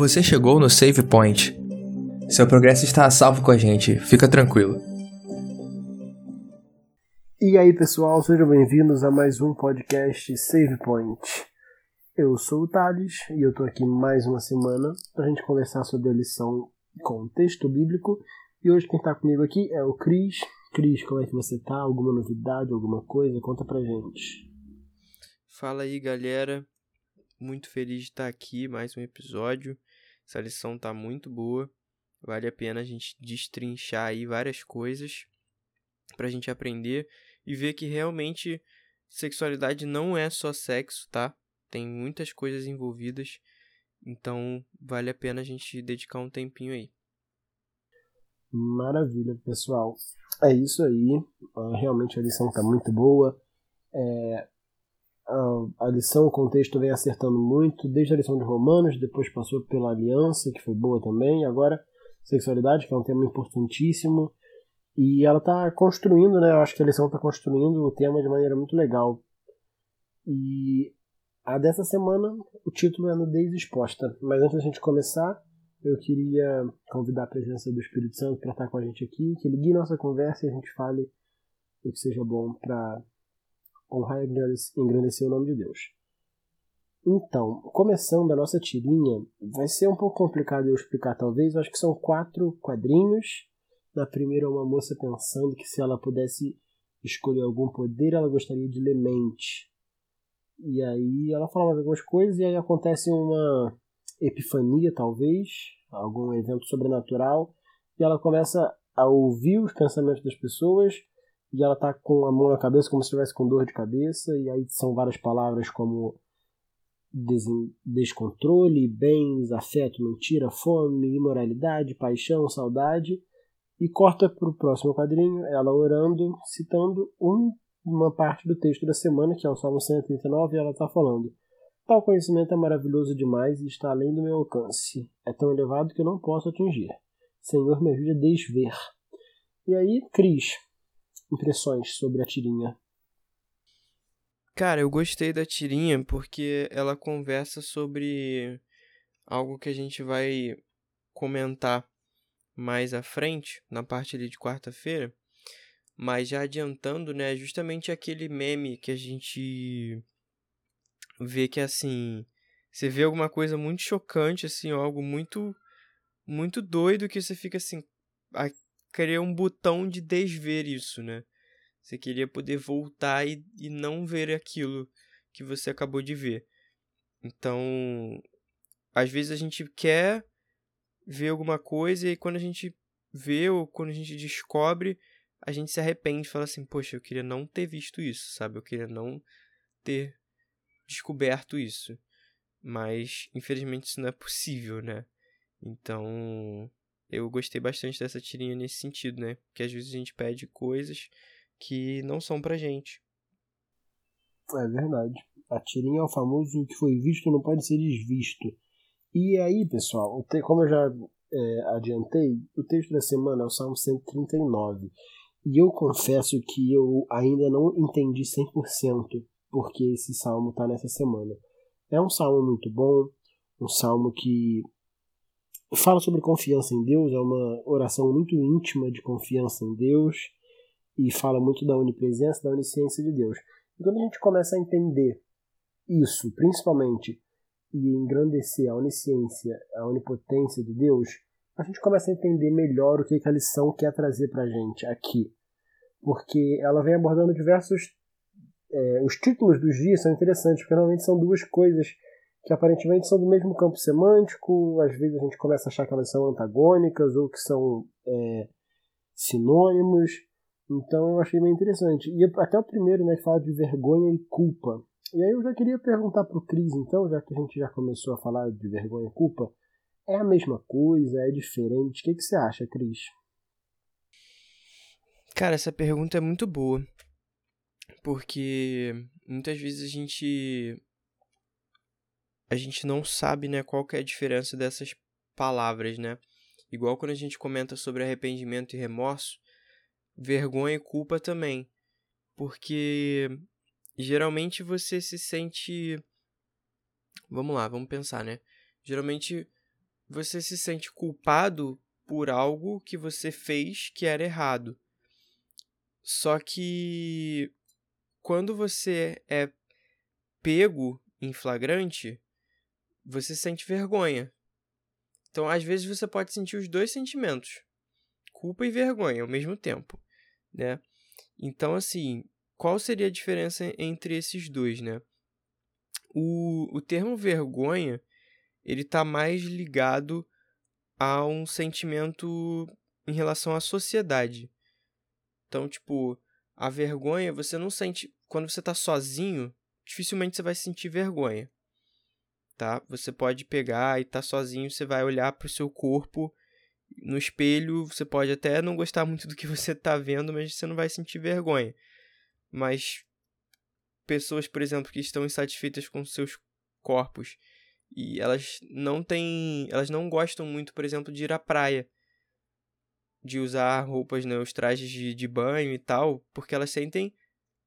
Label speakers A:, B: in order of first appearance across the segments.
A: Você chegou no Save Point. Seu progresso está a salvo com a gente, fica tranquilo.
B: E aí pessoal, sejam bem-vindos a mais um podcast Save Point. Eu sou o Thales e eu tô aqui mais uma semana pra gente conversar sobre a lição com texto bíblico. E hoje quem tá comigo aqui é o Cris. Cris, como é que você tá? Alguma novidade, alguma coisa? Conta pra gente.
C: Fala aí galera, muito feliz de estar aqui, mais um episódio. Essa lição tá muito boa. Vale a pena a gente destrinchar aí várias coisas pra gente aprender e ver que realmente sexualidade não é só sexo, tá? Tem muitas coisas envolvidas. Então, vale a pena a gente dedicar um tempinho aí.
B: Maravilha, pessoal. É isso aí. Ah, realmente a lição tá muito boa. É, a, a lição, o contexto vem acertando muito, desde a lição de Romanos, depois passou pela aliança, que foi boa também, agora sexualidade, que é um tema importantíssimo, e ela está construindo, né? Eu acho que a lição está construindo o tema de maneira muito legal. E a dessa semana, o título é Nudez Exposta. Mas antes da gente começar, eu queria convidar a presença do Espírito Santo para estar com a gente aqui, que ele guie nossa conversa e a gente fale o que seja bom para honrar e engrandecer o nome de Deus. Então, começando a nossa tirinha, vai ser um pouco complicado eu explicar talvez, eu acho que são quatro quadrinhos. Na primeira, uma moça pensando que se ela pudesse escolher algum poder, ela gostaria de ler mente. E aí ela fala algumas coisas e aí acontece uma epifania, talvez, algum evento sobrenatural, e ela começa a ouvir os pensamentos das pessoas e ela tá com a mão na cabeça como se estivesse com dor de cabeça, e aí são várias palavras como descontrole, bens, afeto, mentira, fome, imoralidade, paixão, saudade, e corta para o próximo quadrinho, ela orando, citando um, uma parte do texto da semana, que é o Salmo 139, e ela está falando: Tal conhecimento é maravilhoso demais e está além do meu alcance. É tão elevado que eu não posso atingir. Senhor, me ajude a desver. E aí, Cris, impressões sobre a tirinha?
C: Cara, eu gostei da tirinha porque ela conversa sobre algo que a gente vai comentar mais à frente, na parte ali de quarta-feira. Mas já adiantando, né, justamente aquele meme que a gente vê que assim, você vê alguma coisa muito chocante assim, algo muito muito doido que você fica assim, querer um botão de desver isso, né? Você queria poder voltar e, e não ver aquilo que você acabou de ver. Então, às vezes a gente quer ver alguma coisa e quando a gente vê ou quando a gente descobre, a gente se arrepende e fala assim: Poxa, eu queria não ter visto isso, sabe? Eu queria não ter descoberto isso. Mas, infelizmente, isso não é possível, né? Então, eu gostei bastante dessa tirinha nesse sentido, né? Porque às vezes a gente pede coisas que não são pra gente.
B: É verdade. A tirinha é o famoso que foi visto não pode ser desvisto. E aí, pessoal, como eu já é, adiantei, o texto da semana é o Salmo 139. E eu confesso que eu ainda não entendi 100% porque esse salmo está nessa semana. É um salmo muito bom, um salmo que fala sobre confiança em Deus, é uma oração muito íntima de confiança em Deus e fala muito da onipresença, da onisciência de Deus. E quando a gente começa a entender isso, principalmente, e engrandecer a onisciência, a onipotência de Deus, a gente começa a entender melhor o que, a lição quer trazer para a gente aqui. Porque ela vem abordando diversos. É, os títulos dos dias são interessantes, porque normalmente são duas coisas que aparentemente são do mesmo campo semântico, às vezes a gente começa a achar que elas são antagônicas ou que são é, sinônimos. Então eu achei meio interessante. E até o primeiro, né, fala de vergonha e culpa. E aí eu já queria perguntar pro Cris, então, já que a gente já começou a falar de vergonha e culpa, é a mesma coisa? É diferente? O que, que você acha, Cris?
C: Cara, essa pergunta é muito boa. Porque muitas vezes a gente a gente não sabe, né, qual que é a diferença dessas palavras, né? Igual quando a gente comenta sobre arrependimento e remorso, vergonha e culpa também. Porque geralmente você se sente Vamos lá, vamos pensar, né? Geralmente você se sente culpado por algo que você fez que era errado. Só que quando você é pego em flagrante, você sente vergonha. Então, às vezes você pode sentir os dois sentimentos, culpa e vergonha ao mesmo tempo, né? Então, assim, qual seria a diferença entre esses dois, né? O, o termo vergonha, ele tá mais ligado a um sentimento em relação à sociedade. Então, tipo, a vergonha, você não sente. Quando você tá sozinho, dificilmente você vai sentir vergonha. Tá? Você pode pegar e tá sozinho, você vai olhar pro seu corpo no espelho, você pode até não gostar muito do que você tá vendo, mas você não vai sentir vergonha. Mas pessoas, por exemplo, que estão insatisfeitas com seus corpos e elas não têm, elas não gostam muito, por exemplo, de ir à praia de usar roupas, né, os trajes de, de banho e tal, porque elas sentem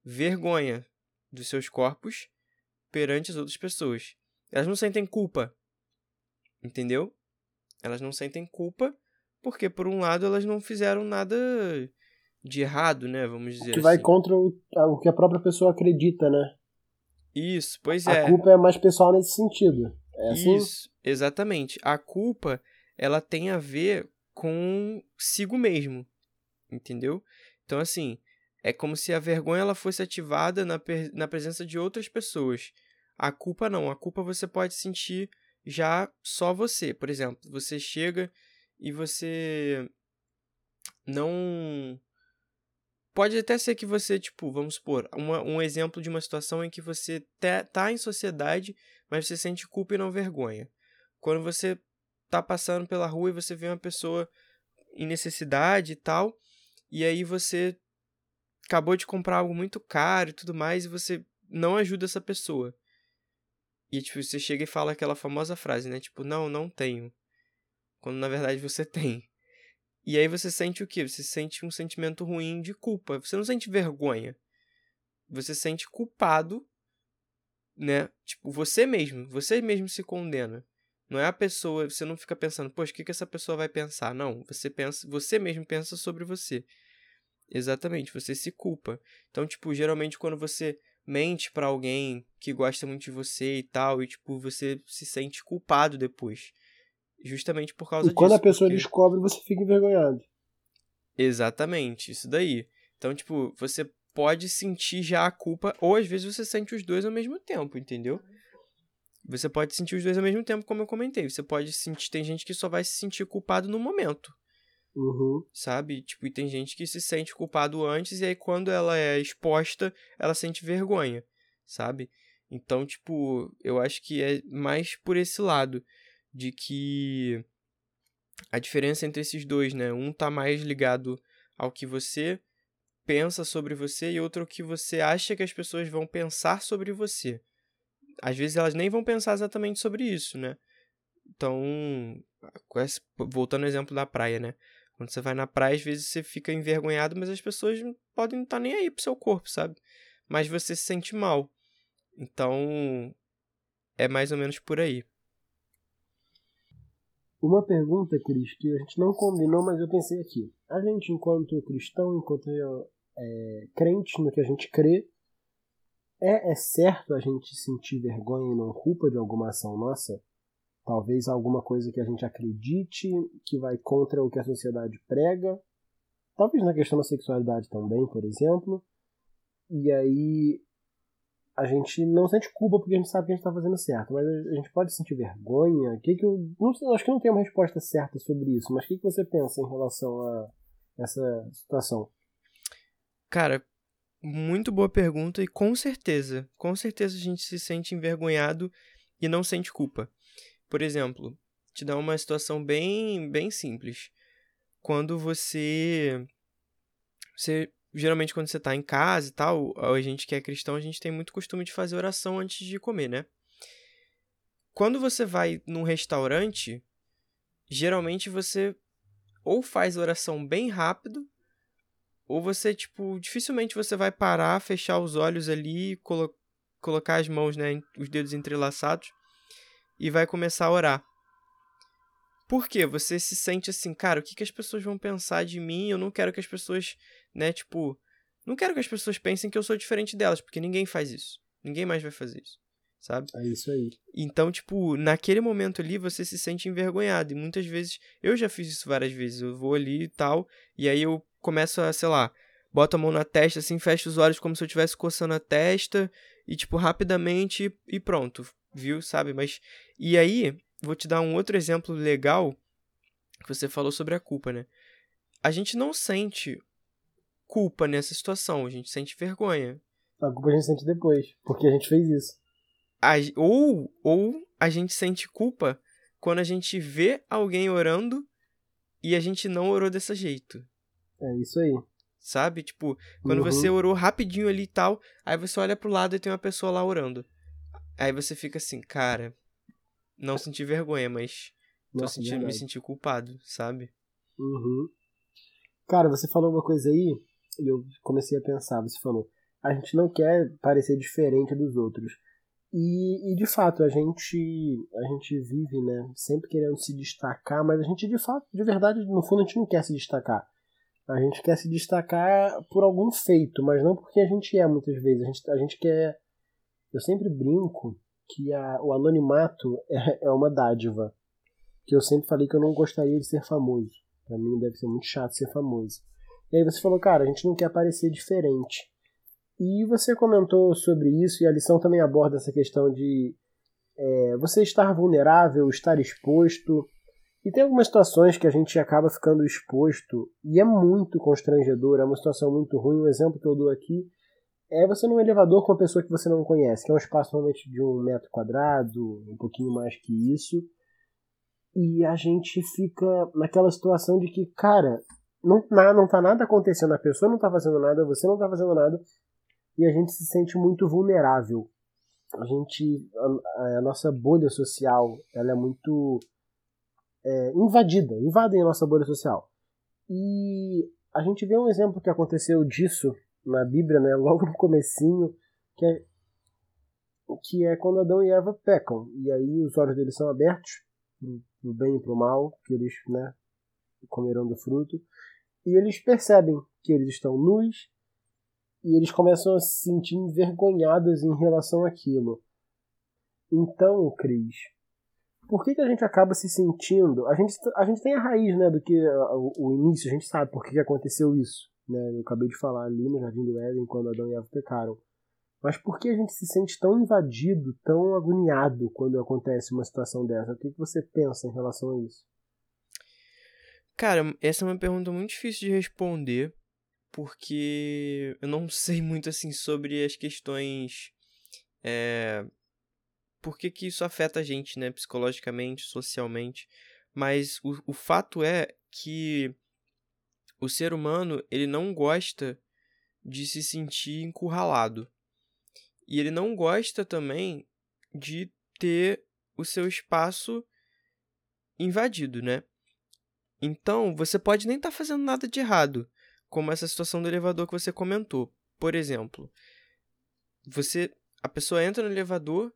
C: vergonha dos seus corpos perante as outras pessoas. Elas não sentem culpa. Entendeu? Elas não sentem culpa porque, por um lado, elas não fizeram nada de errado, né? Vamos dizer
B: Que vai
C: assim.
B: contra o, o que a própria pessoa acredita, né?
C: Isso, pois
B: A
C: é.
B: culpa é mais pessoal nesse sentido. É assim?
C: Isso, exatamente. A culpa, ela tem a ver consigo mesmo, entendeu? Então, assim, é como se a vergonha ela fosse ativada na, na presença de outras pessoas. A culpa não, a culpa você pode sentir já só você. Por exemplo, você chega e você não. Pode até ser que você, tipo, vamos supor, uma, um exemplo de uma situação em que você tá, tá em sociedade, mas você sente culpa e não vergonha. Quando você tá passando pela rua e você vê uma pessoa em necessidade e tal, e aí você acabou de comprar algo muito caro e tudo mais, e você não ajuda essa pessoa. E tipo, você chega e fala aquela famosa frase, né? Tipo, não, não tenho. Quando na verdade você tem. E aí você sente o quê? Você sente um sentimento ruim de culpa. Você não sente vergonha. Você sente culpado, né? Tipo, você mesmo. Você mesmo se condena. Não é a pessoa, você não fica pensando, poxa, o que, que essa pessoa vai pensar? Não, você pensa, você mesmo pensa sobre você. Exatamente, você se culpa. Então, tipo, geralmente quando você mente para alguém que gosta muito de você e tal, e tipo, você se sente culpado depois. Justamente por causa
B: E quando
C: disso.
B: a pessoa
C: porque-
B: descobre, você fica envergonhado.
C: Exatamente, isso daí. Então, tipo, você pode sentir já a culpa, ou às vezes você sente os dois ao mesmo tempo, entendeu? Você pode sentir os dois ao mesmo tempo, como eu comentei. Você pode sentir. Tem gente que só vai se sentir culpado no momento,
B: Uhum.
C: sabe? Tipo, e tem gente que se sente culpado antes, e aí quando ela é exposta, ela sente vergonha, sabe? Então, tipo, eu acho que é mais por esse lado, de que a diferença entre esses dois, né? Um tá mais ligado ao que você pensa sobre você e outro ao que você acha que as pessoas vão pensar sobre você. Às vezes elas nem vão pensar exatamente sobre isso, né? Então, voltando ao exemplo da praia, né? Quando você vai na praia, às vezes você fica envergonhado, mas as pessoas podem não estar nem aí pro seu corpo, sabe? Mas você se sente mal. Então, é mais ou menos por aí.
B: Uma pergunta, Cris, que a gente não combinou, mas eu pensei aqui. A gente, enquanto cristão, enquanto é, crente no que a gente crê, é, é certo a gente sentir vergonha e não culpa de alguma ação nossa? Talvez alguma coisa que a gente acredite que vai contra o que a sociedade prega. Talvez na questão da sexualidade também, por exemplo. E aí a gente não sente culpa porque a gente sabe que a gente está fazendo certo, mas a gente pode sentir vergonha. Que que eu, não sei, acho que não tem uma resposta certa sobre isso, mas o que, que você pensa em relação a essa situação?
C: Cara, muito boa pergunta e com certeza, com certeza a gente se sente envergonhado e não sente culpa. Por exemplo, te dar uma situação bem, bem simples. Quando você você geralmente quando você tá em casa e tal, a gente que é cristão, a gente tem muito costume de fazer oração antes de comer, né? Quando você vai num restaurante, geralmente você ou faz oração bem rápido, ou você, tipo, dificilmente você vai parar, fechar os olhos ali, colo colocar as mãos, né, os dedos entrelaçados e vai começar a orar. Por quê? Você se sente assim, cara, o que, que as pessoas vão pensar de mim? Eu não quero que as pessoas, né, tipo. Não quero que as pessoas pensem que eu sou diferente delas, porque ninguém faz isso. Ninguém mais vai fazer isso, sabe?
B: É isso aí.
C: Então, tipo, naquele momento ali você se sente envergonhado. E muitas vezes, eu já fiz isso várias vezes. Eu vou ali e tal, e aí eu começo a, sei lá, boto a mão na testa, assim, fecho os olhos como se eu estivesse coçando a testa, e, tipo, rapidamente e pronto, viu, sabe? Mas. E aí, vou te dar um outro exemplo legal que você falou sobre a culpa, né? A gente não sente culpa nessa situação, a gente sente vergonha.
B: A culpa a gente sente depois, porque a gente fez isso.
C: A, ou, ou a gente sente culpa quando a gente vê alguém orando e a gente não orou desse jeito.
B: É isso aí.
C: Sabe? Tipo, quando uhum. você orou rapidinho ali e tal, aí você olha pro lado e tem uma pessoa lá orando. Aí você fica assim, cara, não senti vergonha, mas tô Nossa, sentindo, me sentir culpado, sabe?
B: Uhum. Cara, você falou uma coisa aí e eu comecei a pensar. Você falou, a gente não quer parecer diferente dos outros. E, e, de fato, a gente a gente vive, né, sempre querendo se destacar, mas a gente de fato, de verdade, no fundo a gente não quer se destacar. A gente quer se destacar por algum feito, mas não porque a gente é muitas vezes. A gente, a gente quer. Eu sempre brinco que a, o anonimato é, é uma dádiva. Que eu sempre falei que eu não gostaria de ser famoso. Pra mim deve ser muito chato ser famoso. E aí você falou, cara, a gente não quer parecer diferente. E você comentou sobre isso, e a lição também aborda essa questão de é, você estar vulnerável, estar exposto. E tem algumas situações que a gente acaba ficando exposto e é muito constrangedor, é uma situação muito ruim. Um exemplo que eu dou aqui é você num elevador com uma pessoa que você não conhece, que é um espaço normalmente de um metro quadrado, um pouquinho mais que isso. E a gente fica naquela situação de que, cara, não, não tá nada acontecendo, a pessoa não tá fazendo nada, você não tá fazendo nada, e a gente se sente muito vulnerável. A gente, a, a nossa bolha social, ela é muito é, invadida, invadem a nossa bolha social. E a gente vê um exemplo que aconteceu disso na Bíblia, né, logo no comecinho, que é, que é quando Adão e Eva pecam. E aí os olhos deles são abertos, pro bem e pro mal, que eles né, comerão do fruto. E eles percebem que eles estão nus e eles começam a se sentir envergonhados em relação àquilo. Então, Cris, por que, que a gente acaba se sentindo? A gente, a gente tem a raiz né, do que o, o início, a gente sabe por que, que aconteceu isso. Né? Eu acabei de falar ali no Jardim do Éden, quando Adão e Eva pecaram. Mas por que a gente se sente tão invadido, tão agoniado quando acontece uma situação dessa? O que, você pensa em relação a isso?
C: Cara, essa é uma pergunta muito difícil de responder, porque eu não sei muito assim sobre as questões. É, por que, que isso afeta a gente, né? Psicologicamente, socialmente. Mas o, o fato é que o ser humano ele não gosta de se sentir encurralado. E ele não gosta também de ter o seu espaço invadido, né? Então, você pode nem estar tá fazendo nada de errado, como essa situação do elevador que você comentou. Por exemplo, você a pessoa entra no elevador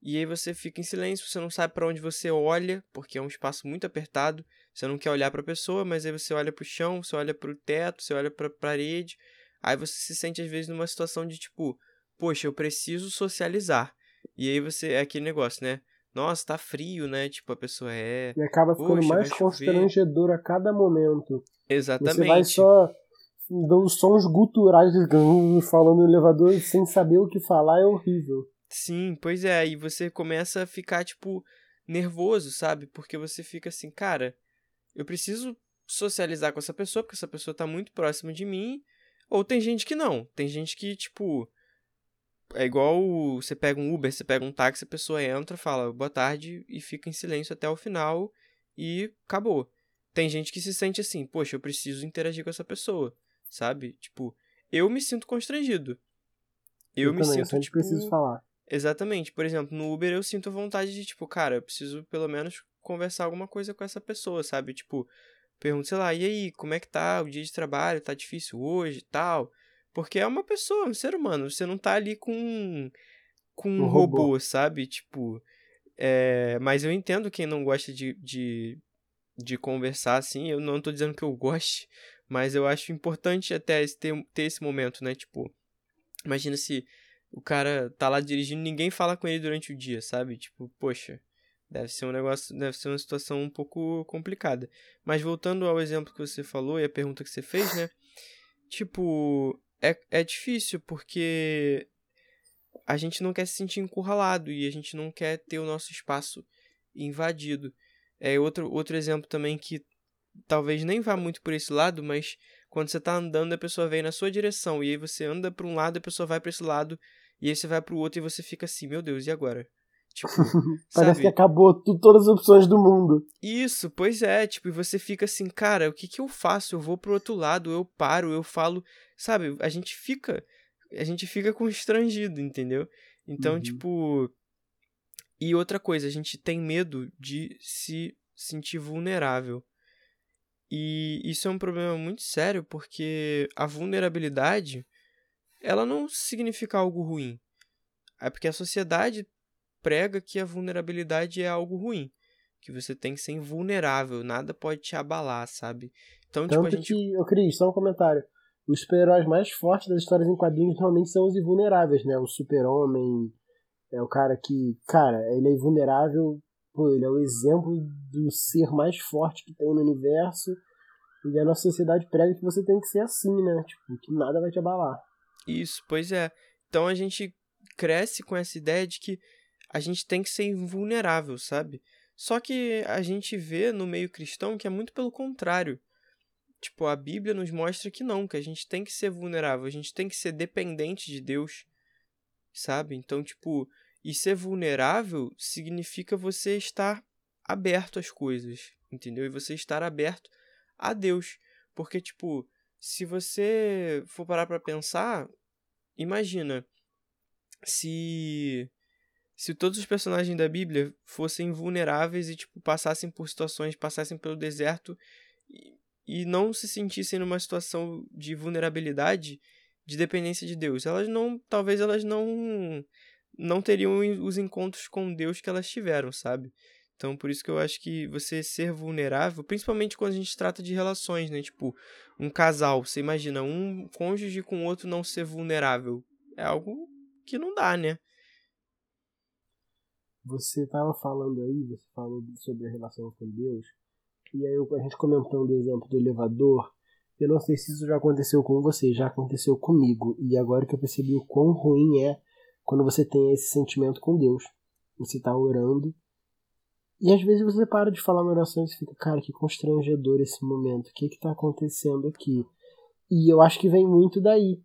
C: e aí você fica em silêncio, você não sabe para onde você olha, porque é um espaço muito apertado, você não quer olhar para a pessoa, mas aí você olha para o chão, você olha para o teto, você olha para a parede, aí você se sente às vezes numa situação de tipo, poxa, eu preciso socializar. E aí você é aquele negócio, né? nossa, tá frio, né? Tipo, a pessoa é.
B: E acaba ficando mais constrangedor a cada momento.
C: Exatamente.
B: Você vai só dando sons guturais falando no elevador sem saber o que falar é horrível.
C: Sim, pois é. Aí você começa a ficar, tipo, nervoso, sabe? Porque você fica assim, cara, eu preciso socializar com essa pessoa, porque essa pessoa tá muito próxima de mim. Ou tem gente que não. Tem gente que, tipo, é igual você pega um Uber, você pega um táxi, a pessoa entra, fala boa tarde e fica em silêncio até o final e acabou. Tem gente que se sente assim, poxa, eu preciso interagir com essa pessoa, sabe? Tipo, eu me sinto constrangido. Eu, eu me também, sinto,
B: eu
C: tipo...
B: preciso falar.
C: Exatamente. Por exemplo, no Uber eu sinto vontade de, tipo, cara, eu preciso pelo menos conversar alguma coisa com essa pessoa, sabe? Tipo, pergunto, sei lá, e aí, como é que tá o dia de trabalho? Tá difícil hoje e tal? Porque é uma pessoa, um ser humano. Você não tá ali com, com um, um robô, robô, sabe? Tipo. É... Mas eu entendo quem não gosta de, de, de conversar assim. Eu não tô dizendo que eu goste, mas eu acho importante até ter, ter esse momento, né? Tipo, imagina se o cara tá lá dirigindo, ninguém fala com ele durante o dia, sabe? Tipo, poxa, deve ser um negócio, deve ser uma situação um pouco complicada. Mas voltando ao exemplo que você falou e a pergunta que você fez, né? Tipo, é, é difícil porque a gente não quer se sentir encurralado e a gente não quer ter o nosso espaço invadido. É outro, outro exemplo também que talvez nem vá muito por esse lado, mas quando você tá andando, a pessoa vem na sua direção e aí você anda para um lado, a pessoa vai para esse lado e aí você vai para o outro e você fica assim, meu Deus, e agora?
B: Tipo, Parece sabe? que acabou tu, todas as opções do mundo.
C: Isso, pois é, tipo, e você fica assim, cara, o que que eu faço? Eu vou pro outro lado, eu paro, eu falo, sabe? A gente fica, a gente fica constrangido, entendeu? Então, uhum. tipo, e outra coisa, a gente tem medo de se sentir vulnerável. E isso é um problema muito sério porque a vulnerabilidade ela não significa algo ruim. É porque a sociedade prega que a vulnerabilidade é algo ruim, que você tem que ser invulnerável, nada pode te abalar, sabe?
B: Então, tipo, Tanto tipo, a gente... que, eu Cris, só um comentário. Os super-heróis mais fortes das histórias em quadrinhos normalmente são os invulneráveis, né? O super-homem é o cara que, cara, ele é invulnerável, pô, ele é o exemplo do ser mais forte que tem no universo. E a nossa sociedade prega que você tem que ser assim, né? Tipo, que nada vai te abalar.
C: Isso, pois é. Então a gente cresce com essa ideia de que a gente tem que ser invulnerável, sabe? Só que a gente vê no meio cristão que é muito pelo contrário. Tipo, a Bíblia nos mostra que não, que a gente tem que ser vulnerável, a gente tem que ser dependente de Deus, sabe? Então, tipo, e ser vulnerável significa você estar aberto às coisas, entendeu? E você estar aberto a Deus. Porque, tipo, se você for parar pra pensar, imagina se se todos os personagens da Bíblia fossem vulneráveis e tipo passassem por situações, passassem pelo deserto e, e não se sentissem numa situação de vulnerabilidade, de dependência de Deus, elas não, talvez elas não não teriam os encontros com Deus que elas tiveram, sabe? Então, por isso que eu acho que você ser vulnerável, principalmente quando a gente trata de relações, né? Tipo, um casal, você imagina um cônjuge com o outro não ser vulnerável. É algo que não dá, né?
B: Você estava falando aí, você falou sobre a relação com Deus, e aí a gente comentando o exemplo do elevador, eu não sei se isso já aconteceu com você, já aconteceu comigo, e agora que eu percebi o quão ruim é quando você tem esse sentimento com Deus. Você está orando, e às vezes você para de falar na oração e fica, cara, que constrangedor esse momento, o que está acontecendo aqui? E eu acho que vem muito daí,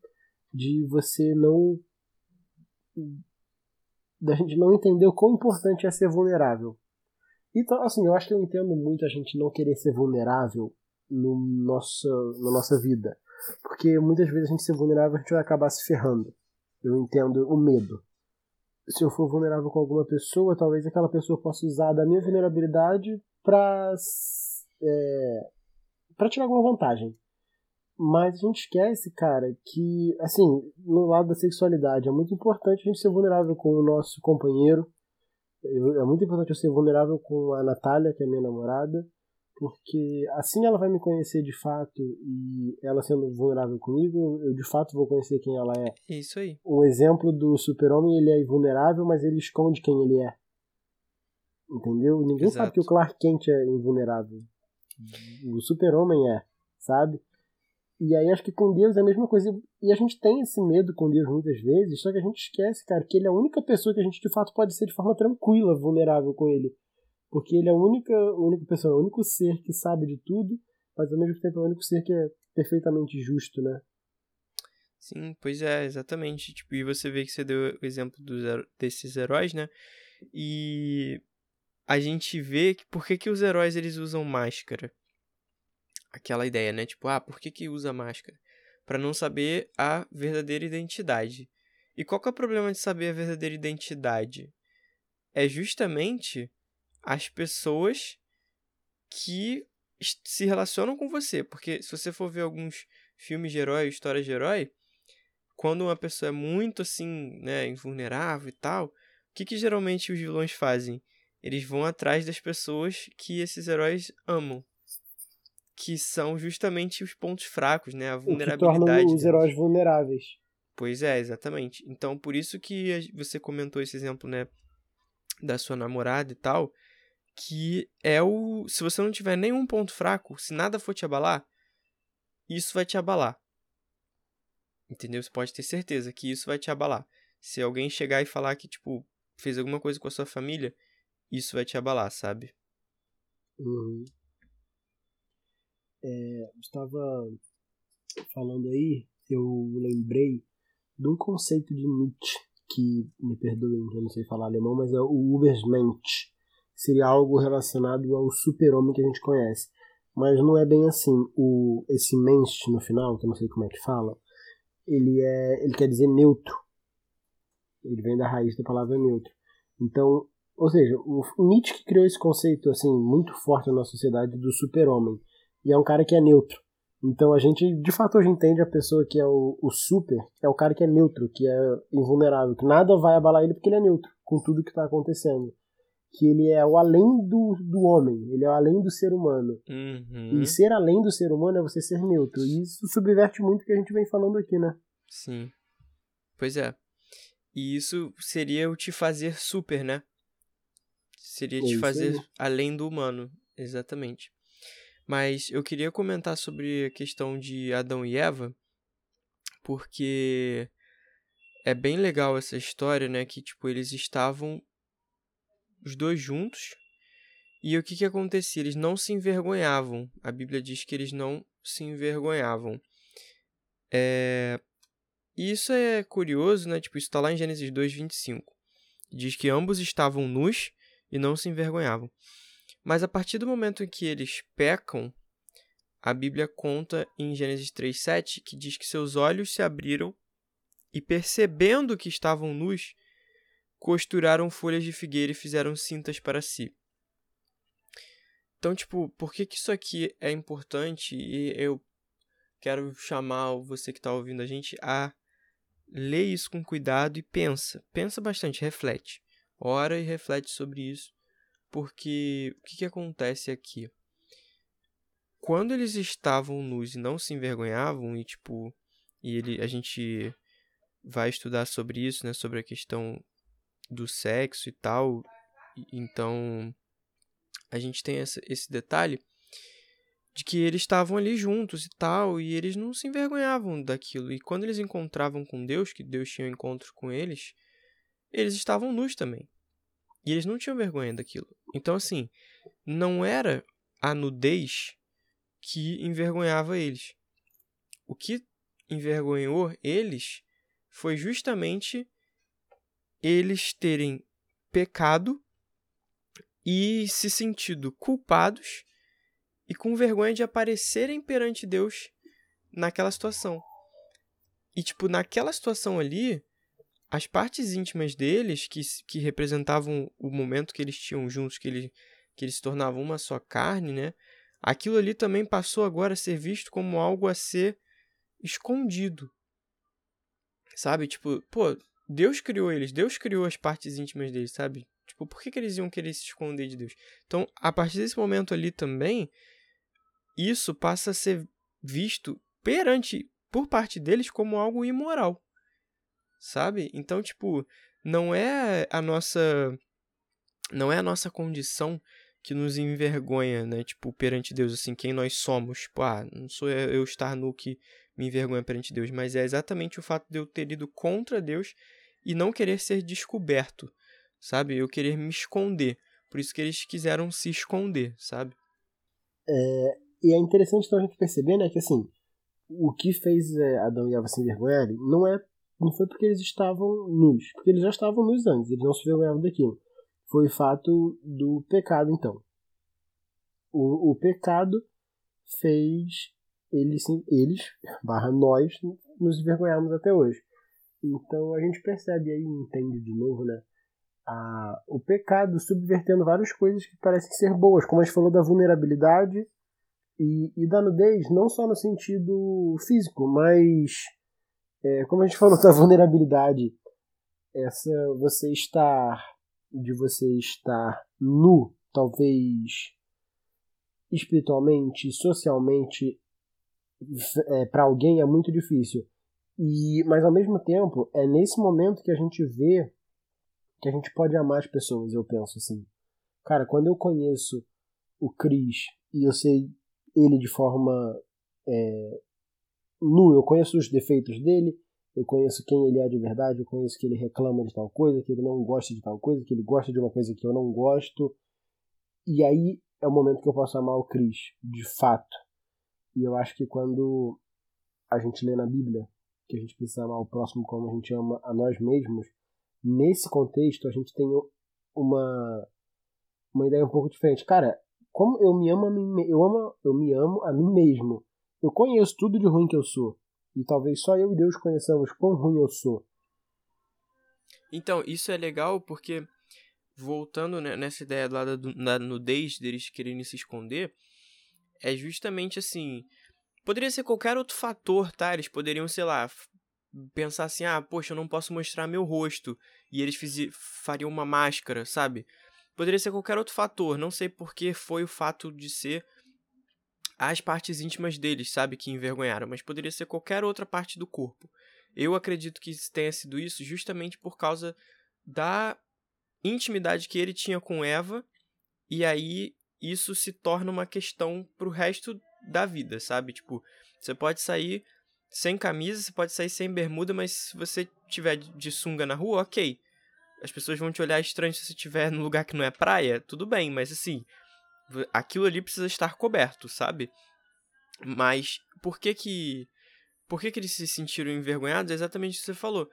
B: de você não da gente não entender o quão importante é ser vulnerável. Então, assim, eu acho que eu entendo muito a gente não querer ser vulnerável no nosso, na nossa vida. Porque muitas vezes a gente ser vulnerável a gente vai acabar se ferrando. Eu entendo o medo. Se eu for vulnerável com alguma pessoa, talvez aquela pessoa possa usar da minha vulnerabilidade para é, para tirar alguma vantagem. Mas a gente esquece, cara, que, assim, no lado da sexualidade, é muito importante a gente ser vulnerável com o nosso companheiro. é muito importante eu ser vulnerável com a Natália, que é minha namorada, porque assim ela vai me conhecer de fato e ela sendo vulnerável comigo, eu de fato vou conhecer quem ela é.
C: Isso aí.
B: Um exemplo do super-homem, ele é invulnerável, mas ele esconde quem ele é. Entendeu? Ninguém Exato. sabe que o Clark Kent é invulnerável. O super-homem é, sabe? E aí acho que com Deus é a mesma coisa. E a gente tem esse medo com Deus muitas vezes, só que a gente esquece, cara, que ele é a única pessoa que a gente de fato pode ser de forma tranquila, vulnerável com ele. Porque ele é a única, a única pessoa, o único ser que sabe de tudo, mas ao mesmo tempo é o único ser que é perfeitamente justo, né?
C: Sim, pois é, exatamente. Tipo, e você vê que você deu o exemplo dos, desses heróis, né? E a gente vê que por que, que os heróis eles usam máscara? Aquela ideia, né? Tipo, ah, por que, que usa máscara? Para não saber a verdadeira identidade. E qual que é o problema de saber a verdadeira identidade? É justamente as pessoas que se relacionam com você. Porque se você for ver alguns filmes de herói, histórias de herói, quando uma pessoa é muito assim, né, invulnerável e tal, o que, que geralmente os vilões fazem? eles vão atrás das pessoas que esses heróis amam. Que são justamente os pontos fracos, né? A vulnerabilidade.
B: Que os heróis vulneráveis.
C: Pois é, exatamente. Então, por isso que você comentou esse exemplo, né? Da sua namorada e tal. Que é o. Se você não tiver nenhum ponto fraco, se nada for te abalar, isso vai te abalar. Entendeu? Você pode ter certeza que isso vai te abalar. Se alguém chegar e falar que, tipo, fez alguma coisa com a sua família, isso vai te abalar, sabe?
B: Uhum. É, estava falando aí, eu lembrei de um conceito de Nietzsche, que, me perdoem, eu não sei falar alemão, mas é o Ubersmensch. Seria algo relacionado ao super-homem que a gente conhece. Mas não é bem assim. O, esse Mensch no final, que eu não sei como é que fala, ele, é, ele quer dizer neutro. Ele vem da raiz da palavra neutro. Então, ou seja, o Nietzsche que criou esse conceito assim muito forte na sociedade do super-homem. E é um cara que é neutro. Então a gente, de fato, hoje entende a pessoa que é o, o super, é o cara que é neutro, que é invulnerável, que nada vai abalar ele porque ele é neutro com tudo que está acontecendo. Que ele é o além do, do homem, ele é o além do ser humano.
C: Uhum.
B: E ser além do ser humano é você ser neutro. E isso subverte muito o que a gente vem falando aqui, né?
C: Sim. Pois é. E isso seria o te fazer super, né? Seria
B: É
C: te fazer
B: aí.
C: além do humano. Exatamente. Mas eu queria comentar sobre a questão de Adão e Eva, porque é bem legal essa história, né? Que, tipo, eles estavam os dois juntos. E o que que acontecia? Eles não se envergonhavam. A Bíblia diz que eles não se envergonhavam. É... Isso é curioso, né? Tipo, isso está lá em Gênesis 2:25. Diz que ambos estavam nus e não se envergonhavam. Mas a partir do momento em que eles pecam, a Bíblia conta em Gênesis 3:7 que diz que seus olhos se abriram e percebendo que estavam nus, costuraram folhas de figueira e fizeram cintas para si. Então, tipo, por que que isso aqui é importante? E eu quero chamar você que está ouvindo a gente a ler isso com cuidado e pensa. Pensa bastante, reflete. Ora e reflete sobre isso. Porque o que, que acontece aqui? Quando eles estavam nus e não se envergonhavam, e tipo, e ele, a gente vai estudar sobre isso, né? Sobre a questão do sexo e tal. Então, a gente tem essa, esse detalhe de que eles estavam ali juntos e tal, e eles não se envergonhavam daquilo. E quando eles encontravam com Deus, que Deus tinha um encontro com eles, eles estavam nus também. E eles não tinham vergonha daquilo. Então, assim, não era a nudez que envergonhava eles. O que envergonhou eles foi justamente eles terem pecado e se sentido culpados e com vergonha de aparecerem perante Deus naquela situação. E, tipo, naquela situação ali, as partes íntimas deles, que, que representavam o momento que eles tinham juntos, que, ele, que eles se tornavam uma só carne, né? Aquilo ali também passou agora a ser visto como algo a ser escondido. Sabe? Tipo, pô, Deus criou eles, Deus criou as partes íntimas deles, sabe? Tipo, por que, que eles iam querer se esconder de Deus? Então, a partir desse momento ali também, isso passa a ser visto perante, por parte deles, como algo imoral. Sabe? Então, tipo, não é a nossa. Não é a nossa condição que nos envergonha, né? Tipo, perante Deus, assim, quem nós somos. Tipo, ah, não sou eu estar nu que me envergonha perante Deus, mas é exatamente o fato de eu ter ido contra Deus e não querer ser descoberto, sabe? Eu querer me esconder. Por isso que eles quiseram se esconder, sabe?
B: E é interessante então a gente perceber, né, que assim, o que fez é, Adão e Eva se envergonharem não é não foi porque eles estavam nus, porque eles já estavam nus antes, eles não se envergonhavam daquilo. Foi o fato do pecado, então. O, o pecado fez eles, eles, barra nós, nos envergonharmos até hoje. Então a gente percebe aí, entende de novo, né? A, o pecado subvertendo várias coisas que parecem ser boas, como a gente falou da vulnerabilidade e, e da nudez, não só no sentido físico, mas é, como a gente falou da vulnerabilidade, essa você estar de você estar nu, talvez espiritualmente, socialmente, é, para alguém é muito difícil. E, mas ao mesmo tempo, é nesse momento que a gente vê que a gente pode amar as pessoas, eu penso assim. Cara, quando eu conheço o Chris e eu sei ele de forma é, nu, eu conheço os defeitos dele, eu conheço quem ele é de verdade, eu conheço que ele reclama de tal coisa, que ele não gosta de tal coisa, que ele gosta de uma coisa que eu não gosto. E aí é o momento que eu posso amar o Chris, de fato. E eu acho que quando a gente lê na Bíblia que a gente precisa amar o próximo como a gente ama a nós mesmos, nesse contexto a gente tem uma uma ideia um pouco diferente. Cara, como eu me amo a mim, eu amo, eu me amo a mim mesmo. Eu conheço tudo de ruim que eu sou. E talvez só eu e Deus conheçamos quão ruim eu sou.
C: Então, isso é legal porque voltando nessa ideia lá da, da nudez deles querendo se esconder, é justamente assim. Poderia ser qualquer outro fator, tá? Eles poderiam, sei lá, pensar assim: ah, poxa, eu não posso mostrar meu rosto. E eles fariam uma máscara, sabe? Poderia ser qualquer outro fator. Não sei por que foi o fato de ser as partes íntimas deles, sabe? Que envergonharam. Mas poderia ser qualquer outra parte do corpo. Eu acredito que tenha sido isso justamente por causa da intimidade que ele tinha com Eva, e aí isso se torna uma questão pro resto da vida, sabe? Tipo, você pode sair sem camisa, você pode sair sem bermuda, mas se você tiver de sunga na rua, ok. As pessoas vão te olhar estranho se você estiver no lugar que não é praia, tudo bem, mas assim, aquilo ali precisa estar coberto, sabe? Mas por que que por que que eles se sentiram envergonhados? É exatamente o que você falou.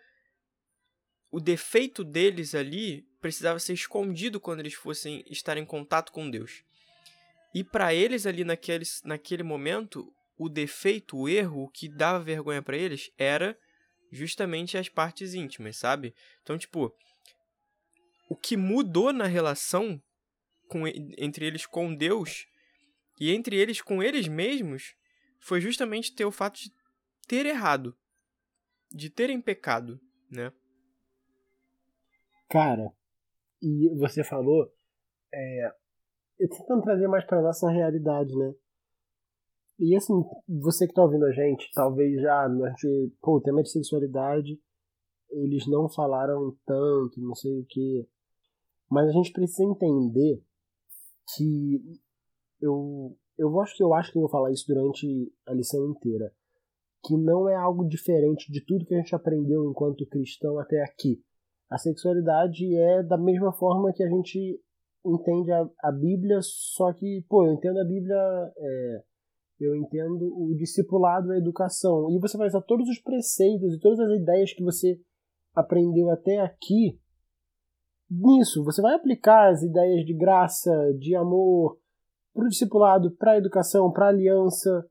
C: O defeito deles ali precisava ser escondido quando eles fossem estar em contato com Deus. E para eles ali naquele, naquele momento, o defeito, o erro, o que dava vergonha para eles era justamente as partes íntimas, sabe? Então, tipo, o que mudou na relação com, entre eles com Deus e entre eles com eles mesmos foi justamente ter o fato de ter errado, de terem pecado, né?
B: Cara, e você falou, é, eu tentando trazer mais pra nossa realidade, né? E assim, você que tá ouvindo a gente, talvez já, a gente, pô, o tema de sexualidade, eles não falaram tanto, não sei o que. Mas a gente precisa entender que eu, eu acho que eu acho que eu vou falar isso durante a lição inteira. Que não é algo diferente de tudo que a gente aprendeu enquanto cristão até aqui. A sexualidade é da mesma forma que a gente entende a, a Bíblia, só que, pô, eu entendo a Bíblia, é, eu entendo o discipulado, a educação. E você vai usar todos os preceitos e todas as ideias que você aprendeu até aqui nisso. Você vai aplicar as ideias de graça, de amor, para o discipulado, para a educação, para a aliança,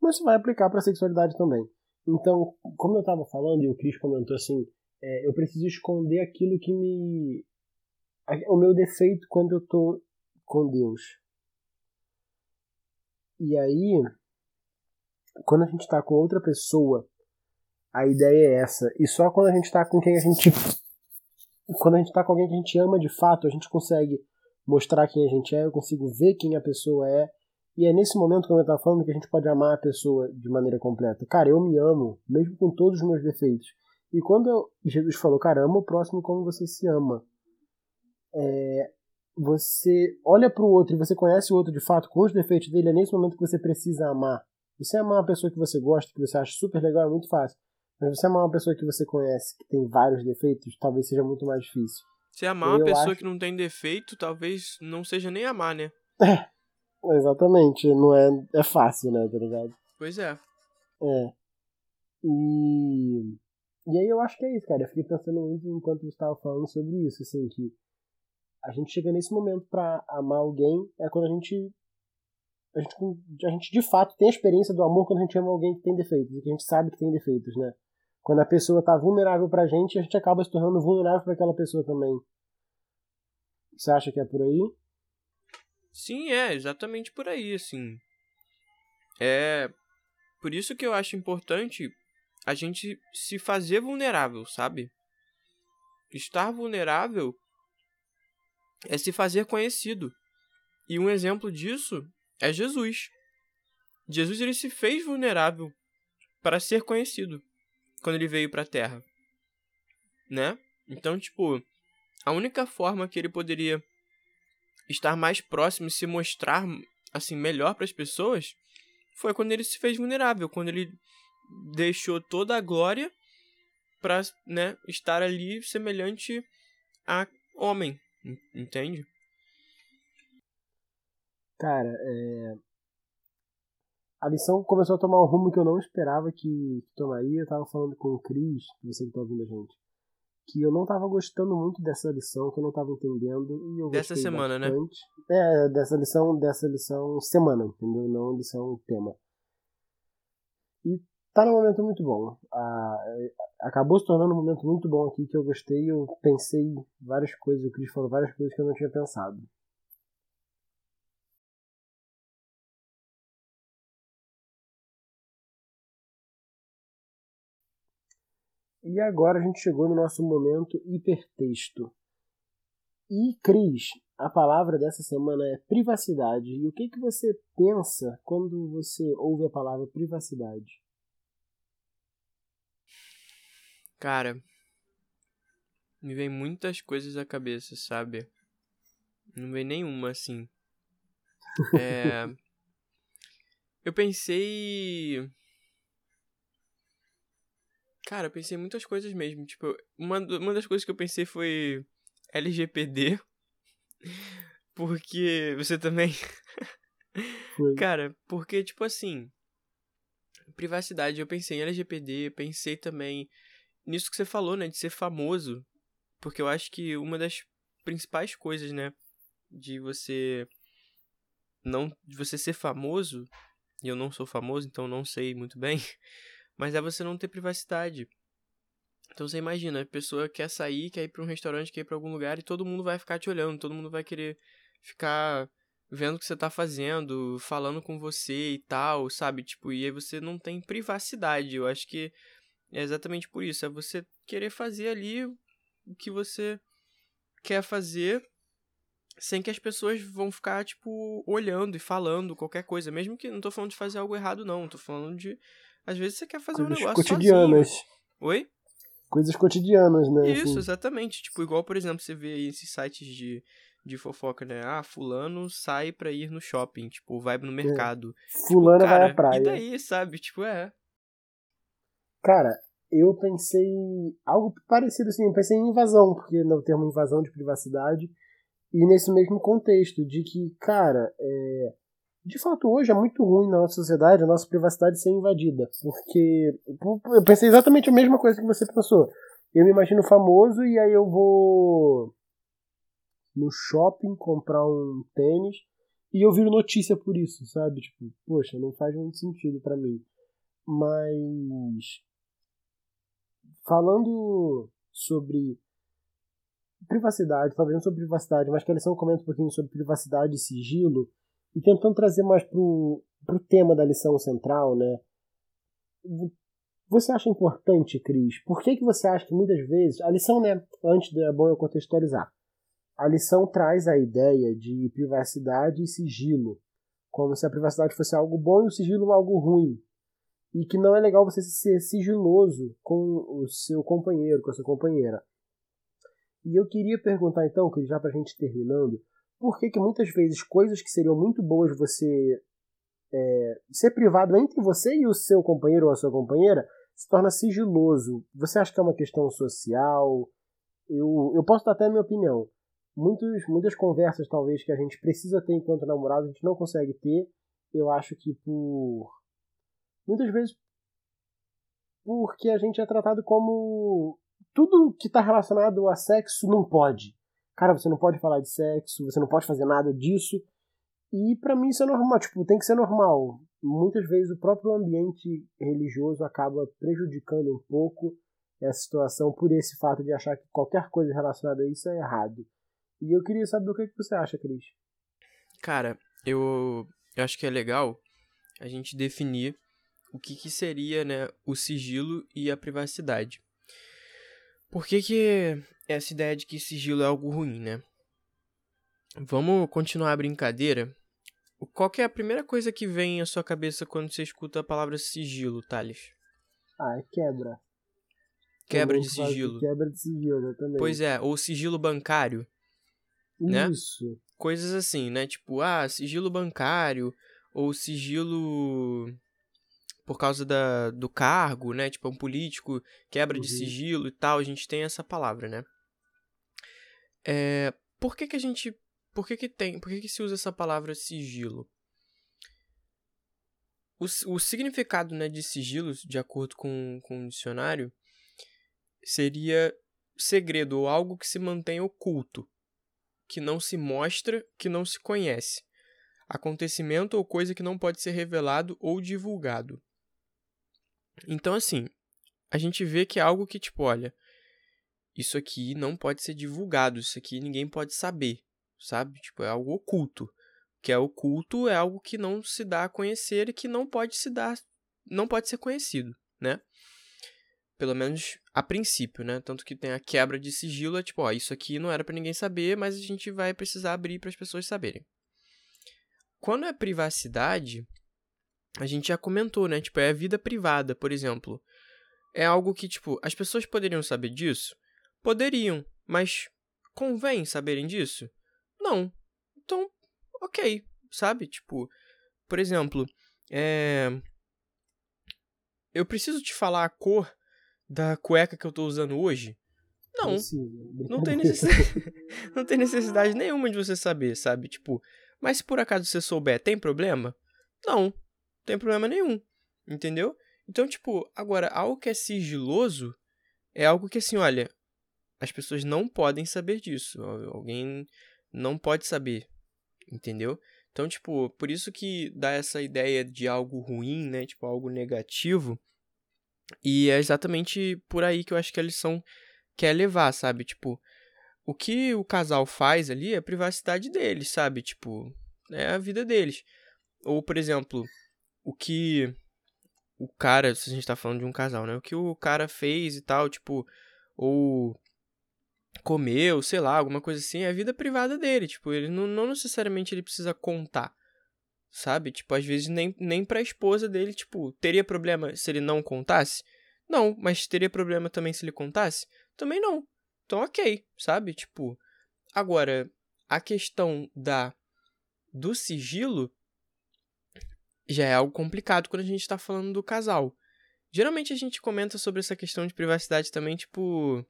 B: mas você vai aplicar para a sexualidade também. Então, como eu estava falando, e o Cris comentou assim, é, eu preciso esconder aquilo que me. o meu defeito quando eu tô com Deus. E aí, quando a gente tá com outra pessoa, a ideia é essa. E só quando a gente tá com quem a gente. Quando a gente tá com alguém que a gente ama de fato, a gente consegue mostrar quem a gente é, eu consigo ver quem a pessoa é. E é nesse momento, como eu estava falando, que a gente pode amar a pessoa de maneira completa. Cara, eu me amo, mesmo com todos os meus defeitos. E quando Jesus falou, cara, ama o próximo como você se ama, é, você olha para o outro e você conhece o outro de fato com os defeitos dele, é nesse momento que você precisa amar. Você amar uma pessoa que você gosta, que você acha super legal, é muito fácil. Mas você amar uma pessoa que você conhece, que tem vários defeitos, talvez seja muito mais difícil.
C: Se amar uma pessoa acho... que não tem defeito, talvez não seja nem amar, né?
B: É, exatamente. Não é, é fácil, né, tá ligado?
C: Pois é.
B: É. E e aí eu acho que é isso, cara. Eu fiquei pensando muito enquanto você estava falando sobre isso, assim, que a gente chega nesse momento para amar alguém é quando a gente, a gente a gente de fato tem a experiência do amor quando a gente ama alguém que tem defeitos e que a gente sabe que tem defeitos, né? Quando a pessoa tá vulnerável pra gente, a gente acaba se tornando vulnerável para aquela pessoa também. Você acha que é por aí?
C: Sim, é exatamente por aí, assim. É por isso que eu acho importante a gente se fazer vulnerável, sabe? Estar vulnerável é se fazer conhecido. E um exemplo disso é Jesus. Jesus ele se fez vulnerável para ser conhecido quando ele veio para a Terra, né? Então, tipo, a única forma que ele poderia estar mais próximo e se mostrar assim melhor para as pessoas foi quando ele se fez vulnerável, quando ele deixou toda a glória para, né, estar ali semelhante a homem, entende?
B: Cara, é... a lição começou a tomar um rumo que eu não esperava que, tomaria. Eu tava falando com o Cris, você que tá ouvindo a gente, que eu não tava gostando muito dessa lição, que eu não tava entendendo. E eu
C: dessa semana, né?
B: bastante. né? É, dessa lição, dessa lição semana, entendeu? Não lição tema. E tá num momento muito bom. Ah, acabou se tornando um momento muito bom aqui que eu gostei. Eu pensei várias coisas, o Cris falou várias coisas que eu não tinha pensado. E agora a gente chegou no nosso momento hipertexto. E, Cris, a palavra dessa semana é privacidade. E o que, que você pensa quando você ouve a palavra privacidade?
C: Cara, me vem muitas coisas à cabeça, sabe? Não vem nenhuma assim. É... eu pensei Cara, eu pensei em muitas coisas mesmo. Tipo, uma, uma das coisas que eu pensei foi LGPD. Porque você também. Cara, porque, tipo assim. Privacidade, eu pensei em LGPD, pensei também nisso que você falou, né? De ser famoso. Porque eu acho que uma das principais coisas, né? De você. Não. De você ser famoso. E eu não sou famoso, então não sei muito bem. Mas é você não ter privacidade. Então você imagina, a pessoa quer sair, quer ir para um restaurante, quer ir para algum lugar e todo mundo vai ficar te olhando, todo mundo vai querer ficar vendo o que você tá fazendo, falando com você e tal, sabe? Tipo, e aí você não tem privacidade. Eu acho que é exatamente por isso, é você querer fazer ali o que você quer fazer sem que as pessoas vão ficar tipo olhando e falando qualquer coisa, mesmo que não tô falando de fazer algo errado não, tô falando de às vezes você quer fazer
B: Coisas
C: um negócio
B: cotidianas.
C: sozinho. Oi?
B: Coisas cotidianas, né?
C: Isso,
B: assim.
C: exatamente. Tipo, igual, por exemplo, você vê aí esses sites de, de fofoca, né? Ah, fulano sai pra ir no shopping, tipo, vai no mercado.
B: É. Fulano
C: tipo, cara,
B: vai à praia.
C: E daí, sabe? Tipo, é.
B: Cara, eu pensei algo parecido assim, eu pensei em invasão, porque no termo invasão de privacidade, e nesse mesmo contexto, de que, cara, é, de fato hoje é muito ruim na nossa sociedade a nossa privacidade ser invadida, porque eu pensei exatamente a mesma coisa que você pensou. Eu me imagino famoso e aí eu vou no shopping comprar um tênis e eu viro notícia por isso, sabe? Tipo, poxa, não faz muito sentido para mim. Mas falando sobre privacidade, falando sobre privacidade, mas que a lição comenta um pouquinho sobre privacidade e sigilo e tentando trazer mais pro, pro tema da lição central, né? Você acha importante, Cris? Por que, que você acha que muitas vezes. A lição, né? Antes é bom eu contextualizar. A lição traz a ideia de privacidade e sigilo, como se a privacidade fosse algo bom e o sigilo algo ruim. E que não é legal você ser sigiloso com o seu companheiro, com a sua companheira. E eu queria perguntar então, Cris, já pra gente terminando, por que, que muitas vezes coisas que seriam muito boas você é, ser privado entre você e o seu companheiro ou a sua companheira se torna sigiloso. Você acha que é uma questão social? Eu, eu posso dar até a minha opinião. Muitos, muitas conversas, talvez, que a gente precisa ter enquanto namorado, a gente não consegue ter. Eu acho que por. Muitas vezes. Porque a gente é tratado como. Tudo que está relacionado a sexo não pode cara, você não pode falar de sexo, você não pode fazer nada disso. E para mim isso é normal, tipo, tem que ser normal. Muitas vezes o próprio ambiente religioso acaba prejudicando um pouco essa situação por esse fato de achar que qualquer coisa relacionada a isso é errado. E eu queria saber o que, que você acha, Cris.
C: Cara, eu, eu acho que é legal a gente definir o que, que seria né, o sigilo e a privacidade. Por que, que essa ideia de que sigilo é algo ruim, né? Vamos continuar a brincadeira. Qual é a primeira coisa que vem à sua cabeça quando você escuta a palavra sigilo, Thales?
B: Ah, é quebra.
C: Quebra de sigilo.
B: Quebra de sigilo, exatamente.
C: Pois é, ou sigilo bancário. né?
B: Isso.
C: Coisas assim, né? Tipo, ah, sigilo bancário, ou sigilo por causa da, do cargo, né? Tipo, um político, quebra de
B: Uhum.
C: sigilo e tal. A gente tem essa palavra, né? É, por que que a gente... Por que que tem... Por que que se usa essa palavra sigilo? O, o significado né, de sigilo, de acordo com, com o dicionário, seria segredo ou algo que se mantém oculto, que não se mostra, que não se conhece. Acontecimento ou coisa que não pode ser revelado ou divulgado. Então, assim, a gente vê que é algo que, tipo, olha, isso aqui não pode ser divulgado, isso aqui ninguém pode saber, sabe? Tipo, é algo oculto. O que é oculto é algo que não se dá a conhecer e que não pode se dar, não pode ser conhecido, né? Pelo menos a princípio, né? Tanto que tem a quebra de sigilo, é tipo, ó, isso aqui não era pra ninguém saber, mas a gente vai precisar abrir para as pessoas saberem. Quando é privacidade, a gente já comentou, né? Tipo, é a vida privada, por exemplo. É algo que, tipo, as pessoas poderiam saber disso? Poderiam, mas convém saberem disso? Não. Então, ok, sabe? Tipo, por exemplo, é... eu preciso te falar a cor da cueca que eu tô usando hoje? Não, não tem necessidade, não tem necessidade nenhuma de você saber, sabe? Tipo, mas se por acaso você souber, tem problema? Não, não tem problema nenhum, entendeu? Então, tipo, agora, algo que é sigiloso é algo que, assim, olha, as pessoas não podem saber disso. Al- Alguém não pode saber, entendeu? Então, tipo, por isso que dá essa ideia de algo ruim, né? Tipo, algo negativo. E é exatamente por aí que eu acho que a lição quer levar, sabe? Tipo, o que o casal faz ali é a privacidade deles, sabe? Tipo, é a vida deles. Ou, por exemplo, o que o cara, se a gente tá falando de um casal, né? O que o cara fez e tal, tipo, ou comeu, sei lá, alguma coisa assim, é a vida privada dele. Tipo, ele não, não necessariamente ele precisa contar. Sabe? Tipo, às vezes nem, nem pra esposa dele, tipo, teria problema se ele não contasse? Não, mas teria problema também se ele contasse? Também não. Então, ok, sabe? Tipo, agora, a questão da do sigilo já é algo complicado quando a gente tá falando do casal. Geralmente a gente comenta sobre essa questão de privacidade também, tipo,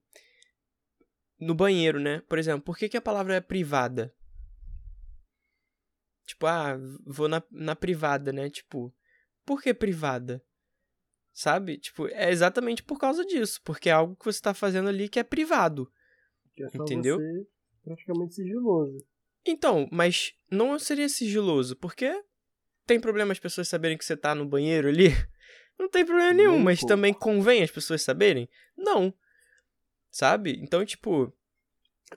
C: no banheiro, né? Por exemplo, por que, que a palavra é privada? Tipo, ah, vou na, na privada, né? Tipo, por que privada? Sabe? Tipo, é exatamente por causa disso. Porque é algo que você tá fazendo ali que é privado.
B: Que é só
C: Entendeu?
B: você praticamente sigiloso.
C: Então, mas não seria sigiloso, porque tem problema as pessoas saberem que você tá no banheiro ali? Não tem problema nenhum,
B: um
C: mas também convém as pessoas saberem? Não. Sabe? Então, tipo,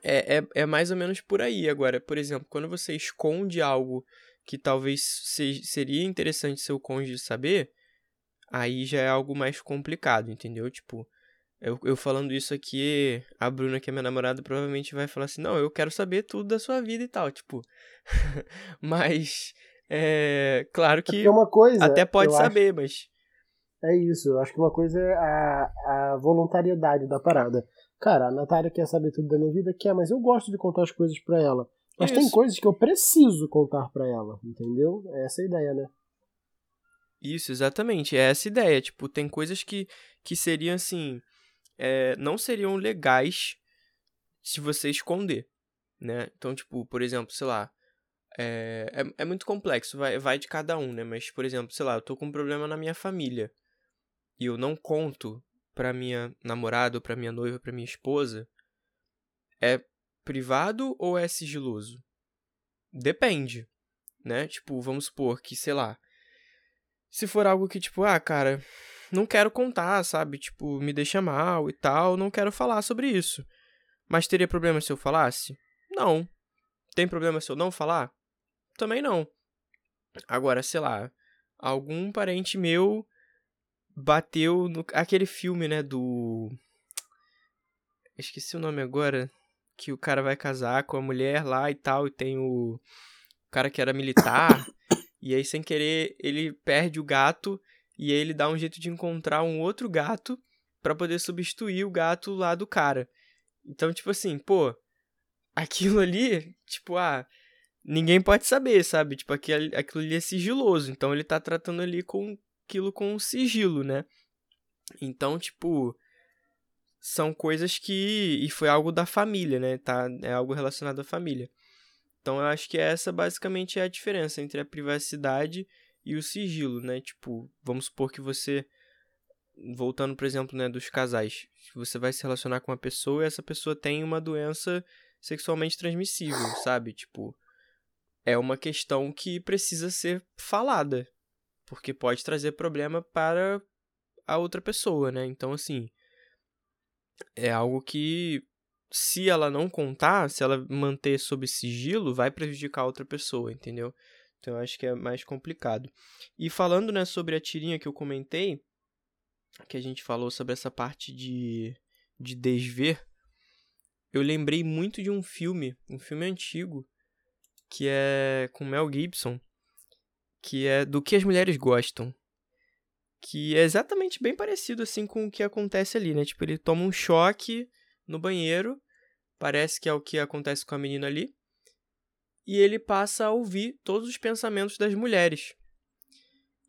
C: é, é, é mais ou menos por aí. Agora, por exemplo, quando você esconde algo que talvez se, seria interessante seu cônjuge saber, aí já é algo mais complicado, entendeu? Tipo, eu, eu falando isso aqui, a Bruna, que é minha namorada, provavelmente vai falar assim: não, eu quero saber tudo da sua vida e tal, tipo. mas, é. Claro
B: É
C: que
B: porque uma coisa.
C: até pode
B: eu acho-
C: saber, mas.
B: É isso, eu acho que uma coisa é a, a voluntariedade da parada. Cara, a Natália quer saber tudo da minha vida, quer, mas eu gosto de contar as coisas pra ela. Mas tem
C: Isso.
B: coisas que eu preciso contar pra ela, entendeu? É essa a ideia, né?
C: Isso, exatamente. É essa ideia. Tipo, tem coisas que, que seriam assim. é, não seriam legais se você esconder, né? Então, tipo, por exemplo, sei lá. É, é, é muito complexo, vai, vai de cada um, né? Mas, por exemplo, sei lá, eu tô com um problema na minha família. E eu não conto pra minha namorada, pra minha noiva, pra minha esposa. É privado ou é sigiloso? Depende, né? Tipo, vamos supor que, sei lá, se for algo que, tipo, ah, cara, não quero contar, sabe? Tipo, me deixa mal e tal, não quero falar sobre isso. Mas teria problema se eu falasse? Não. Tem problema se eu não falar? Também não. Agora, sei lá, algum parente meu bateu no aquele filme, né, do esqueci o nome agora, que o cara vai casar com a mulher lá e tal, e tem o, o cara que era militar, e aí sem querer ele perde o gato, e aí ele dá um jeito de encontrar um outro gato para poder substituir o gato lá do cara. Então, tipo assim, pô, aquilo ali, tipo, ah, ninguém pode saber, sabe? Tipo, aquilo, aquilo ali é sigiloso, então ele tá tratando ali com aquilo com sigilo, né? Então, tipo, são coisas que. E foi algo da família, né? Tá, é algo relacionado à família. Então eu acho que essa basicamente é a diferença entre a privacidade e o sigilo, né? Tipo, vamos supor que você. Voltando, por exemplo, né, dos casais. Você vai se relacionar com uma pessoa e essa pessoa tem uma doença sexualmente transmissível, sabe? Tipo, é uma questão que precisa ser falada. Porque pode trazer problema para a outra pessoa, né? Então, assim, é algo que, se ela não contar, se ela manter sob sigilo, vai prejudicar a outra pessoa, entendeu? Então eu acho que é mais complicado. E falando, né, sobre a tirinha que eu comentei, que a gente falou sobre essa parte de, de desver, eu lembrei muito de um filme, um filme antigo, que é com Mel Gibson, que é do que as mulheres gostam que é exatamente bem parecido assim com o que acontece ali, né? Tipo, ele toma um choque no banheiro, parece que é o que acontece com a menina ali, e ele passa a ouvir todos os pensamentos das mulheres.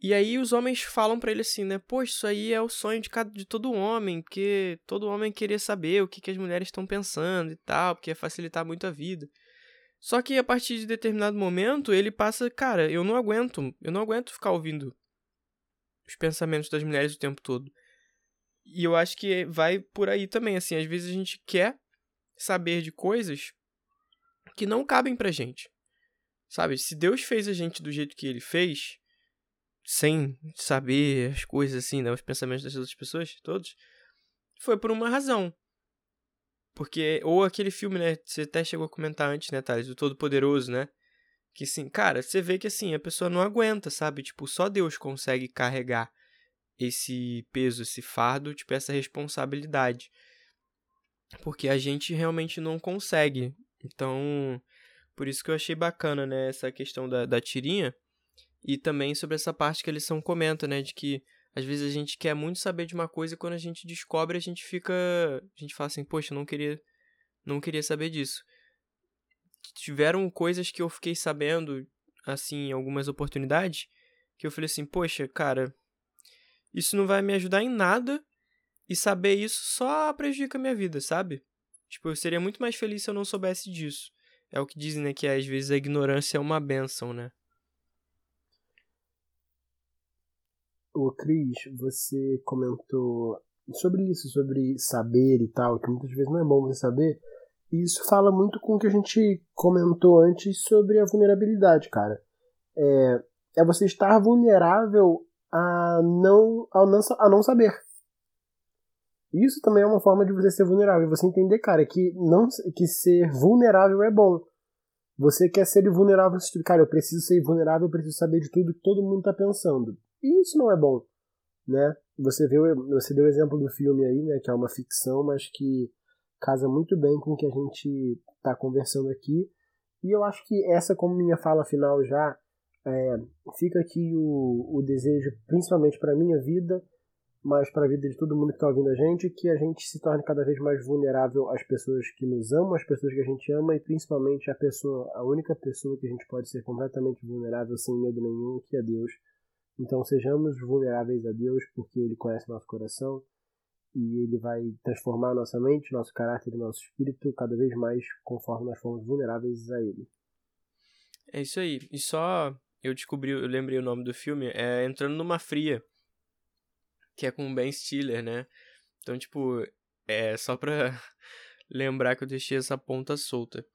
C: E aí os homens falam para ele assim, né? Pô, isso aí é o sonho de, cada, de todo homem, porque todo homem queria saber o que, que as mulheres estão pensando e tal, porque ia facilitar muito a vida. Só que a partir de determinado momento ele passa, cara, eu não aguento, eu não aguento ficar ouvindo os pensamentos das mulheres o tempo todo. E eu acho que vai por aí também, assim, às vezes a gente quer saber de coisas que não cabem pra gente. Sabe? Se Deus fez a gente do jeito que ele fez, sem saber as coisas assim, né, os pensamentos das outras pessoas, todos, foi por uma razão. Porque, ou aquele filme, né, você até chegou a comentar antes, né, Thales, o Todo-Poderoso, né? Que assim, cara, você vê que assim, a pessoa não aguenta, sabe? Tipo, só Deus consegue carregar esse peso, esse fardo, tipo, essa responsabilidade. Porque a gente realmente não consegue. Então, por isso que eu achei bacana, né, essa questão da, da tirinha. E também sobre essa parte que a lição comenta, né, de que às vezes a gente quer muito saber de uma coisa e quando a gente descobre, a gente fica. A gente fala assim, poxa, não queria, não queria saber disso tiveram coisas que eu fiquei sabendo, assim, algumas oportunidades, que eu falei assim, poxa, cara, isso não vai me ajudar em nada e saber isso só prejudica a minha vida, sabe? Tipo, eu seria muito mais feliz se eu não soubesse disso. É o que dizem, né, que às vezes a ignorância é uma benção, né?
B: Ô, Cris, você comentou sobre isso, sobre saber e tal, que muitas vezes não é bom você saber, e isso fala muito com o que a gente comentou antes sobre a vulnerabilidade, cara. É, é você estar vulnerável a não, a não, a não saber. Isso também é uma forma de você ser vulnerável. Você entender, cara, que, não, que ser vulnerável é bom. Você quer ser vulnerável, cara, eu preciso ser vulnerável, eu preciso saber de tudo que todo mundo tá pensando. E isso não é bom, né? Você, viu, você deu o exemplo do filme aí, né, que é uma ficção, mas que casa muito bem com o que a gente está conversando aqui. E eu acho que essa, como minha fala final já, é, fica aqui o, o desejo, principalmente para minha vida, mas para a vida de todo mundo que está ouvindo a gente, que a gente se torne cada vez mais vulnerável às pessoas que nos amam, às pessoas que a gente ama e principalmente a pessoa, a única pessoa que a gente pode ser completamente vulnerável sem medo nenhum, que é Deus. Então sejamos vulneráveis a Deus porque Ele conhece nosso coração e ele vai transformar nossa mente, nosso caráter e nosso espírito cada vez mais conforme nós formos vulneráveis a ele.
C: É isso aí. E só eu descobri, eu lembrei o nome do filme, é Entrando numa Fria, que é com o Ben Stiller, né? Então, tipo, é só pra lembrar que eu deixei essa ponta solta.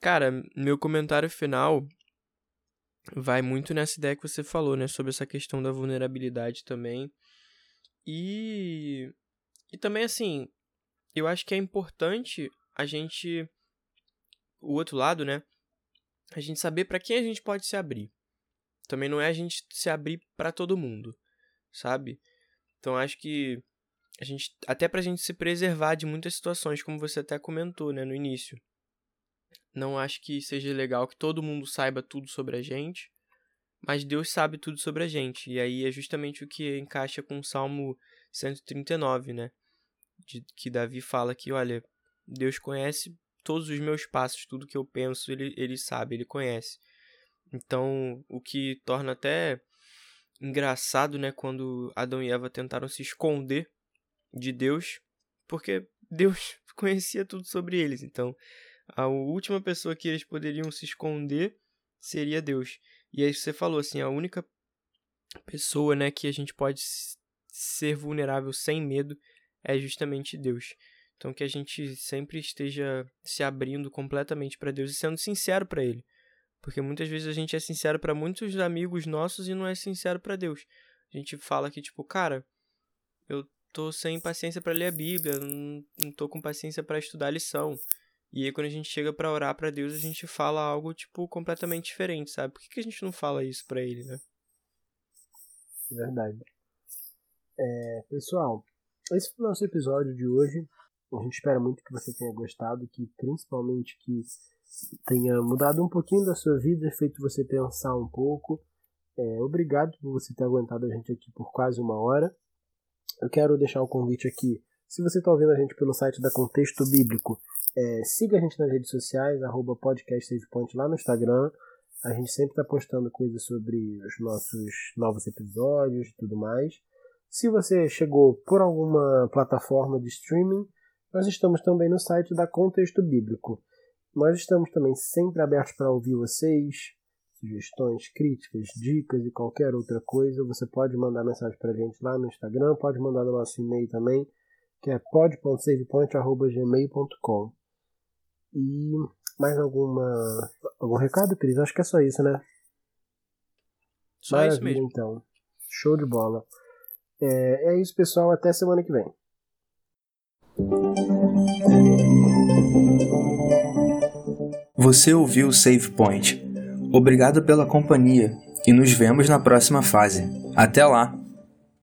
C: Cara, meu comentário final vai muito nessa ideia que você falou, né? Sobre essa questão da vulnerabilidade também. E e também, assim, eu acho que é importante a gente. O outro lado, né? A gente saber para quem a gente pode se abrir. Também não é a gente se abrir para todo mundo, sabe? Então acho que a gente até pra gente se preservar de muitas situações, como você até comentou, né, no início. Não acho que seja legal que todo mundo saiba tudo sobre a gente, mas Deus sabe tudo sobre a gente. E aí é justamente o que encaixa com o Salmo 139, né? De, que Davi fala que, olha, Deus conhece todos os meus passos, tudo que eu penso, ele, ele sabe, ele conhece. Então, o que torna até engraçado, né, quando Adão e Eva tentaram se esconder de Deus, porque Deus conhecia tudo sobre eles. Então, a última pessoa que eles poderiam se esconder seria Deus. E aí você falou assim, a única pessoa, né, que a gente pode ser vulnerável sem medo é justamente Deus. Então que a gente sempre esteja se abrindo completamente para Deus e sendo sincero para ele. Porque muitas vezes a gente é sincero para muitos amigos nossos e não é sincero para Deus. A gente fala que tipo, cara, eu tô sem paciência para ler a Bíblia, não, tô com paciência para estudar a lição. E aí quando a gente chega para orar para Deus, a gente fala algo tipo completamente diferente, sabe? Por que, que a gente não fala isso para ele, né?
B: Verdade. É, pessoal, esse foi o nosso episódio de hoje. A gente espera muito que você tenha gostado, que principalmente que tenha mudado um pouquinho da sua vida, feito você pensar um pouco. É, obrigado por você ter aguentado a gente aqui por quase uma hora. Eu quero deixar um convite aqui. Se você está ouvindo a gente pelo site da Contexto Bíblico, é, siga a gente nas redes sociais, arroba podcastsavepoint lá no Instagram. A gente sempre está postando coisas sobre os nossos novos episódios e tudo mais. Se você chegou por alguma plataforma de streaming, nós estamos também no site da Contexto Bíblico. Nós estamos também sempre abertos para ouvir vocês, sugestões, críticas, dicas e qualquer outra coisa. Você pode mandar mensagem para a gente lá no Instagram, pode mandar no nosso e-mail também, que é pod.savepoint.gmail.com. E mais alguma algum recado, Cris? Acho que é só isso, né?
C: Só Maravilha, isso mesmo.
B: então. Show de bola. É, é isso, pessoal. Até semana que vem.
A: Você ouviu o Save Point. Obrigado pela companhia e nos vemos na próxima fase. Até lá!